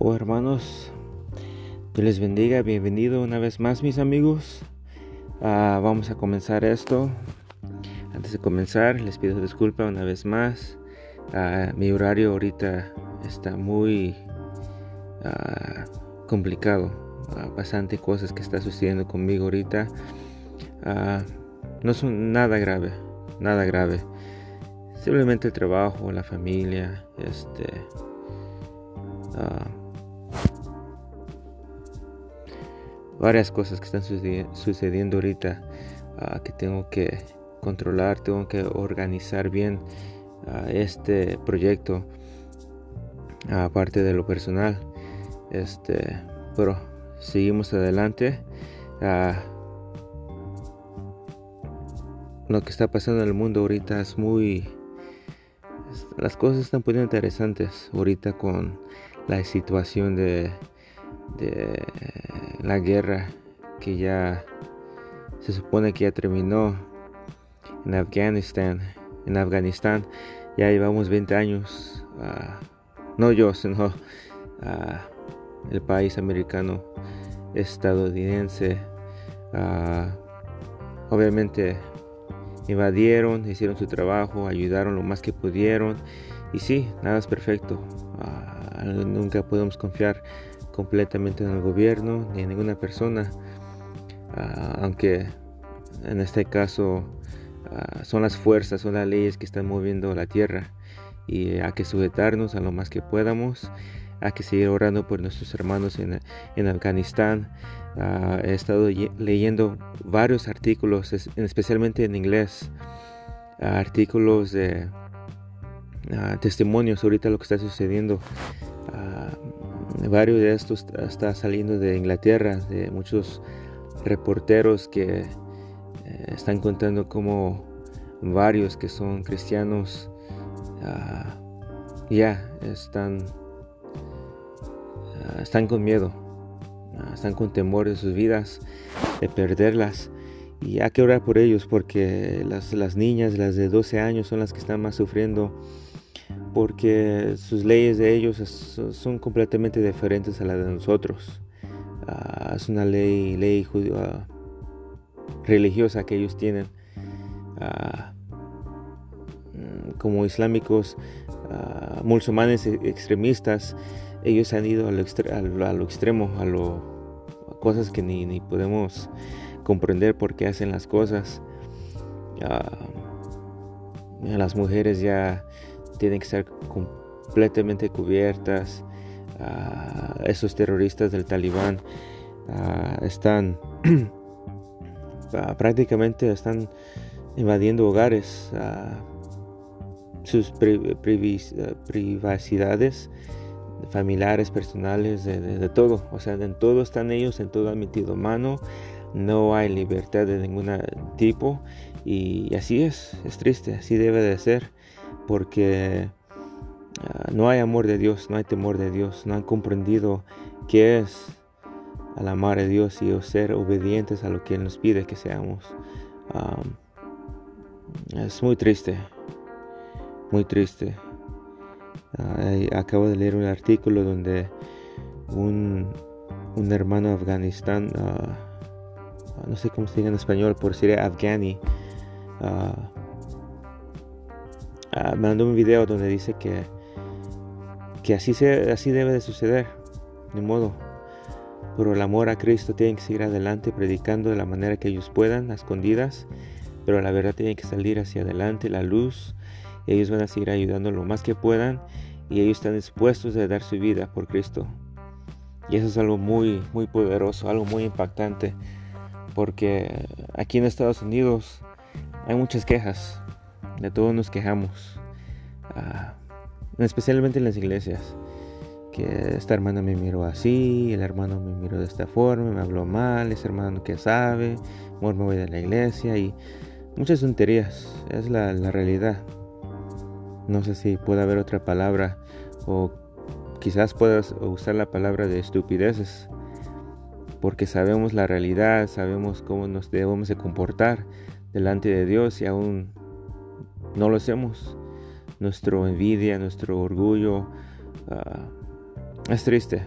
Oh hermanos, Dios les bendiga, bienvenido una vez más mis amigos. Ah, vamos a comenzar esto. Antes de comenzar les pido disculpa una vez más. Ah, mi horario ahorita está muy ah, complicado. bastante cosas que está sucediendo conmigo ahorita. no son nada grave, nada grave. Simplemente el trabajo, la familia, este varias cosas que están sucediendo ahorita ah, que tengo que controlar, tengo que organizar bien ah, este proyecto aparte de lo personal. Este, pero seguimos adelante. Ah, lo que está pasando en el mundo ahorita es muy las cosas están poniendo interesantes ahorita con la situación de de la guerra que ya se supone que ya terminó en Afganistán. En Afganistán ya llevamos 20 años, ah, no yo, sino ah, el país americano estadounidense. Ah, obviamente invadieron, hicieron su trabajo, ayudaron lo más que pudieron. Y sí, nada es perfecto. nunca podemos confiar completamente en el gobierno ni en ninguna persona, ah, aunque en este caso ah, son las fuerzas, son las leyes que están moviendo la tierra y hay que sujetarnos a lo más que podamos, hay que seguir orando por nuestros hermanos en, en Afganistán. Ah, he estado leyendo varios artículos, especialmente en inglés, artículos de testimonios ahorita lo que está sucediendo varios de estos está saliendo de Inglaterra, de muchos reporteros que eh, están contando como varios que son cristianos ah, ya están, ah, están con miedo, ah, están con temor de sus vidas, de perderlas. Y hay que orar por ellos porque las, las niñas, las de 12 años, son las que están más sufriendo porque sus leyes de ellos son completamente diferentes a las de nosotros. Ah, es una ley, ley ah, religiosa que ellos tienen. Ah, como islámicos, musulmanes e, extremistas, ellos han ido a lo, extremo, a, lo, cosas que ni, ni, podemos comprender por qué hacen las cosas. las mujeres ya tienen que estar completamente cubiertas. Ah, esos terroristas del talibán ah, están ah, prácticamente están invadiendo hogares, sus privacidades familiares, personales, de, todo. O sea, en todo están ellos, en todo admitido mano. No hay libertad de ningún tipo. Y así es, es triste, así debe de ser porque ah, no hay amor de Dios, no hay temor de Dios, no han comprendido qué es al amar a Dios y ser obedientes a lo que Él nos pide que seamos. es muy triste, muy triste. acabo de leer un artículo donde un, hermano de Afganistán, ah, no sé cómo se dice en español, por decir afghani, ah, Ah, mandó un video donde dice que, que así, se, así debe de suceder, de modo. Pero el amor a Cristo tiene que seguir adelante predicando de la manera que ellos puedan, a escondidas, pero la verdad tiene que salir hacia adelante, la luz. Ellos van a seguir ayudando lo más que puedan y ellos están dispuestos a dar su vida por Cristo. Y eso es algo muy, muy poderoso, algo muy impactante, porque aquí en Estados Unidos hay muchas quejas, de todos nos quejamos, ah, especialmente en las iglesias, que esta hermana me miró así, el hermano me miró de esta forma, me habló mal, ese hermano que sabe, amor me voy de la iglesia y muchas tonterías, es la, la realidad. No sé si puede haber otra palabra o quizás puedas usar la palabra de estupideces porque sabemos la realidad, sabemos cómo nos debemos de comportar delante de Dios y aún no lo hacemos. Nuestro envidia, nuestro orgullo, ah, es triste,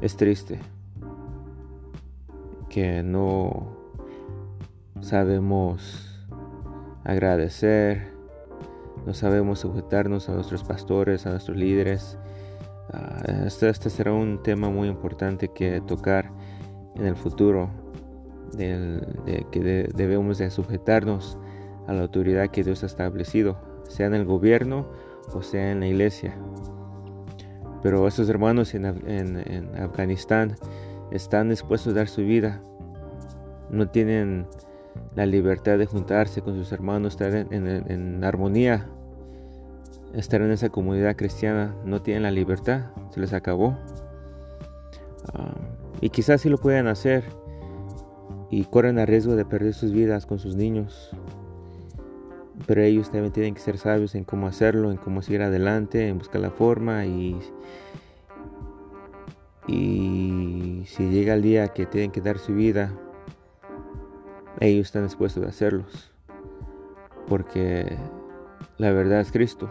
es triste que no sabemos agradecer, no sabemos sujetarnos a nuestros pastores, a nuestros líderes. Ah, este, este, será un tema muy importante que tocar en el futuro, que debemos de sujetarnos a la autoridad que Dios ha establecido, sea en el gobierno o sea en la iglesia. Pero estos hermanos en, Afganistán están dispuestos a dar su vida. No tienen la libertad de juntarse con sus hermanos, estar en, armonía, estar en esa comunidad cristiana. No tienen la libertad, se les acabó. Ah, y quizás sí lo puedan hacer y corren el riesgo de perder sus vidas con sus niños. Pero ellos también tienen que ser sabios en cómo hacerlo, en cómo seguir adelante, en buscar la forma y, y si llega el día que tienen que dar su vida, ellos están dispuestos a hacerlos. Porque la verdad es Cristo.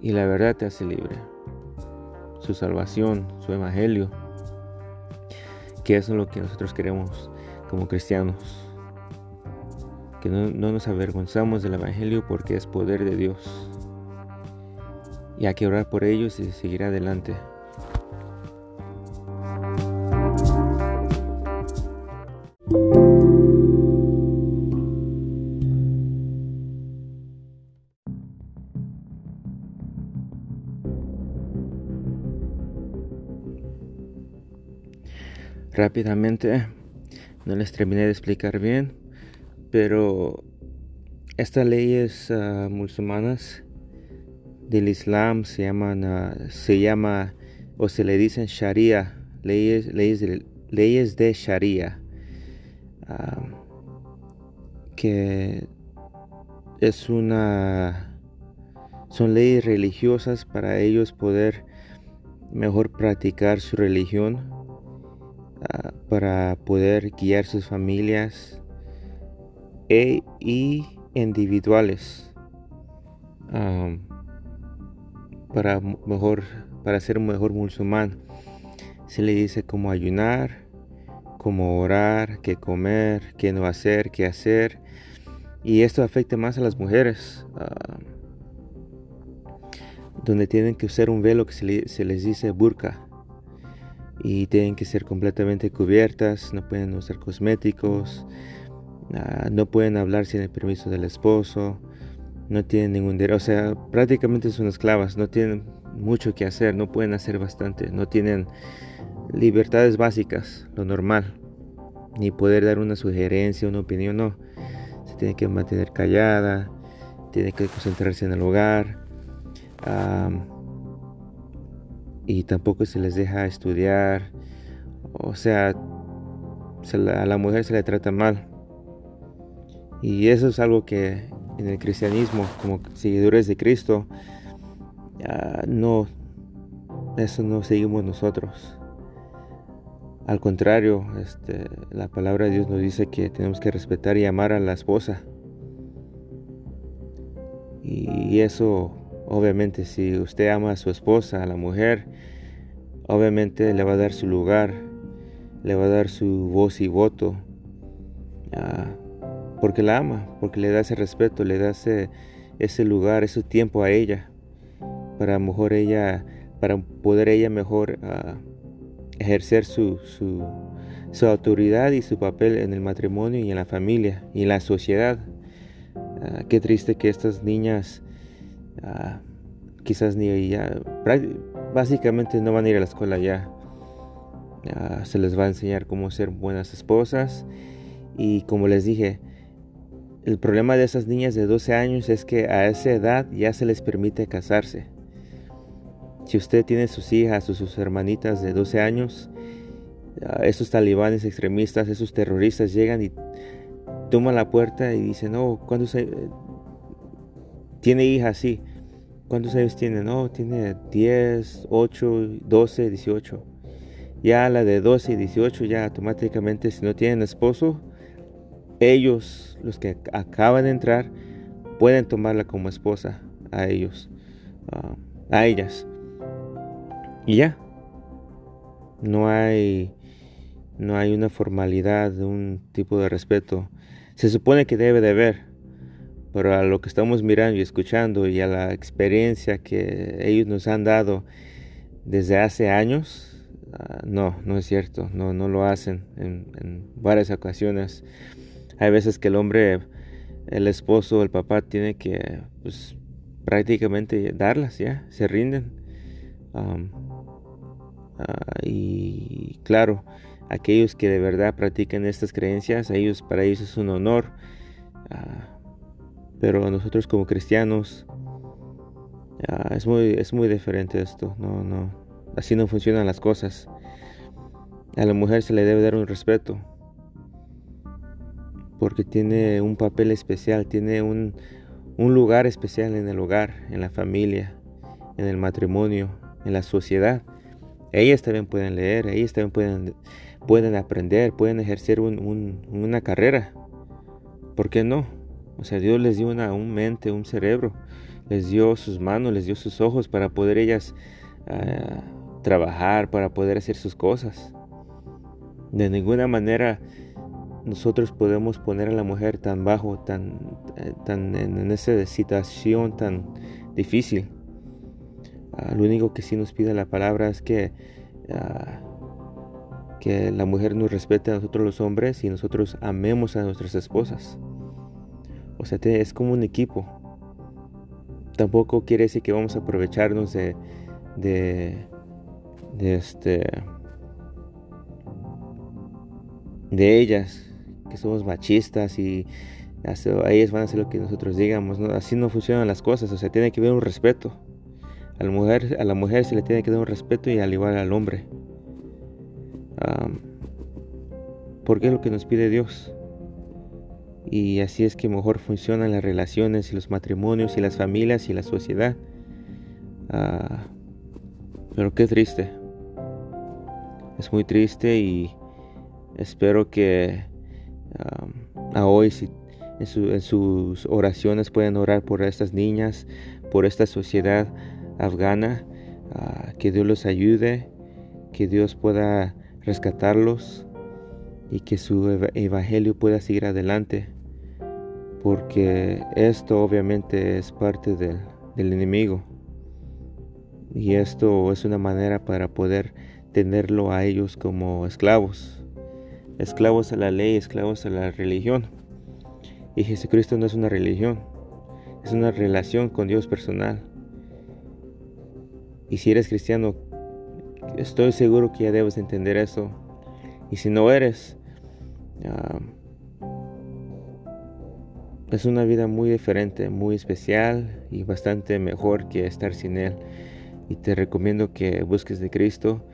Y la verdad te hace libre. Su salvación, su evangelio. Que eso es lo que nosotros queremos como cristianos que no, nos avergonzamos del Evangelio porque es poder de Dios. Y hay que orar por ellos y seguir adelante. Rápidamente, no les terminé de explicar bien, pero estas leyes uh, musulmanas del Islam se llaman, uh, se llama o se le dicen Sharia, leyes, leyes, de, leyes de Sharia, uh, que es una, son leyes religiosas para ellos poder mejor practicar su religión, para poder guiar sus familias e, y individuales. Para mejor para ser un mejor musulmán se le dice cómo ayunar cómo orar qué comer qué no hacer qué hacer. Y esto afecta más a las mujeres donde tienen que usar un velo que se, se les dice burka. Y tienen que ser completamente cubiertas no pueden usar cosméticos Ah, no pueden hablar sin el permiso del esposo, no tienen ningún derecho, o sea, prácticamente son esclavas, no tienen mucho que hacer, no pueden hacer bastante, no tienen libertades básicas, lo normal, ni poder dar una sugerencia, una opinión, no, se tiene que mantener callada, tiene que concentrarse en el hogar, y tampoco se les deja estudiar, o sea, a la mujer se le trata mal y eso es algo que en el cristianismo, como seguidores de Cristo, no, eso no seguimos nosotros. Al contrario, este, la palabra de Dios nos dice que tenemos que respetar y amar a la esposa. Y eso, obviamente, si usted ama a su esposa, a la mujer, obviamente le va a dar su lugar, le va a dar su voz y voto porque la ama, porque le da ese respeto, le da ese, lugar, ese tiempo a ella, para mejor ella, para poder ella mejor ah, ejercer su, su, autoridad y su papel en el matrimonio y en la familia y en la sociedad. Ah, qué triste que estas niñas ah, quizás ni ya, básicamente no van a ir a la escuela ya. se les va a enseñar cómo ser buenas esposas y como les dije, el problema de esas niñas de 12 años es que a esa edad ya se les permite casarse. Si usted tiene sus hijas o sus hermanitas de 12 años, esos talibanes extremistas, esos terroristas llegan y toman la puerta y dicen, no, ¿cuándo se... Tiene hijas, sí. ¿Cuántos años tiene? No, tiene 10, 8, 12, 18. Ya la de 12 y 18 ya automáticamente si no tienen esposo, ellos, los que acaban de entrar, pueden tomarla como esposa a ellos, ah, a ellas. y ya. No hay no hay una formalidad, un tipo de respeto. Se supone que debe de haber, pero a lo que estamos mirando y escuchando y a la experiencia que ellos nos han dado desde hace años, ah, no, no es cierto, no, no lo hacen en, en varias ocasiones. Hay veces que el hombre, el esposo, el papá tiene que pues, prácticamente darlas, ya, se rinden. Ah, y claro, aquellos que de verdad practican estas creencias, ellos, para ellos es un honor. Ah, pero nosotros como cristianos ah, es, muy, es muy diferente esto. No, no, así no funcionan las cosas. A la mujer se le debe dar un respeto porque tiene un papel especial, tiene un, un lugar especial en el hogar, en la familia, en el matrimonio, en la sociedad. Ellas también pueden leer, ellas también pueden pueden aprender, pueden ejercer una carrera. ¿Por qué no? O sea, Dios les dio una un mente, un cerebro, les dio sus manos, les dio sus ojos para poder ellas ah, trabajar, para poder hacer sus cosas. De ninguna manera nosotros podemos poner a la mujer tan bajo, tan, eh, tan en, esa situación tan difícil. Ah, lo único que sí nos pide la palabra es que ah, que la mujer nos respete a nosotros los hombres y nosotros amemos a nuestras esposas. O sea, es como un equipo. Tampoco quiere decir que vamos a aprovecharnos de, de, este, de ellas, que somos machistas y ellas van a hacer lo que nosotros digamos. Así no funcionan las cosas. O sea, tiene que haber un respeto. A la mujer, a la mujer se le tiene que dar un respeto y al igual al hombre porque es lo que nos pide Dios. Y así es que mejor funcionan las relaciones y los matrimonios y las familias y la sociedad. Ah, pero qué triste. Es muy triste y espero que a hoy si, en, sus oraciones puedan orar por estas niñas, por esta sociedad afgana, que Dios los ayude, que Dios pueda rescatarlos y que su evangelio pueda seguir adelante, porque esto obviamente es parte del, enemigo. Y esto es una manera para poder tenerlo a ellos como esclavos, esclavos a la ley, esclavos a la religión. Y Jesucristo no es una religión, es una relación con Dios personal. Y si eres cristiano, Estoy seguro que ya debes entender eso. Y si no eres, es una vida muy diferente, muy especial y bastante mejor que estar sin Él. Y te recomiendo que busques de Cristo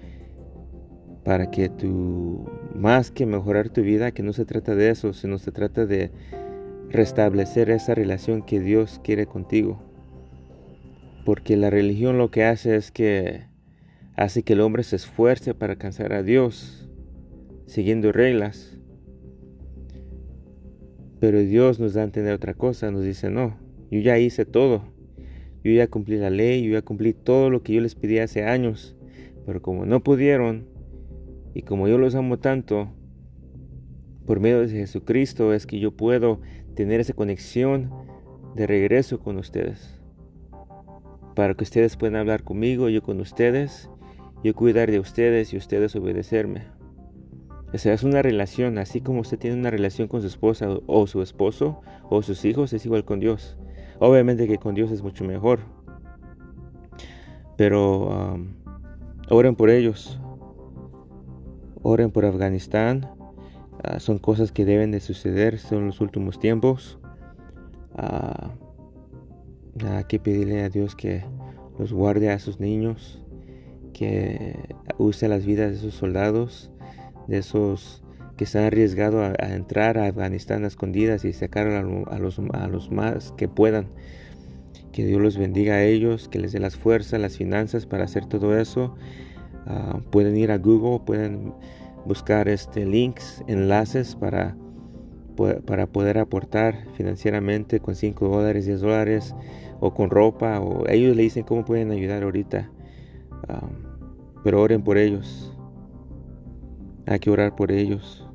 para que tú, más que mejorar tu vida, que no se trata de eso, sino se trata de restablecer esa relación que Dios quiere contigo. Porque la religión lo que hace es que hace que el hombre se esfuerce para alcanzar a Dios, siguiendo reglas. Pero Dios nos da a entender otra cosa, nos dice, no, yo ya hice todo, yo ya cumplí la ley, yo ya cumplí todo lo que yo les pedí hace años, pero como no pudieron, y como yo los amo tanto, por medio de Jesucristo es que yo puedo tener esa conexión de regreso con ustedes. Para que ustedes puedan hablar conmigo, yo con ustedes, yo cuidar de ustedes y ustedes obedecerme. Esa es una relación, así como usted tiene una relación con su esposa o su esposo o sus hijos, es igual con Dios. Obviamente que con Dios es mucho mejor. Pero um, oren por ellos. Oren por Afganistán. Ah, son cosas que deben de suceder, son los últimos tiempos. Hay que pedirle a Dios que los guarde a sus niños que use las vidas de esos soldados, de esos que se han arriesgado a, entrar a Afganistán a escondidas y sacar a los más que puedan. Que Dios los bendiga a ellos, que les dé las fuerzas, las finanzas para hacer todo eso. Ah, pueden ir a Google, pueden buscar este, links, enlaces para, para poder aportar financieramente con 5 dólares, 10 dólares o con ropa. O ellos le dicen cómo pueden ayudar ahorita Pero oren por ellos. Hay que orar por ellos.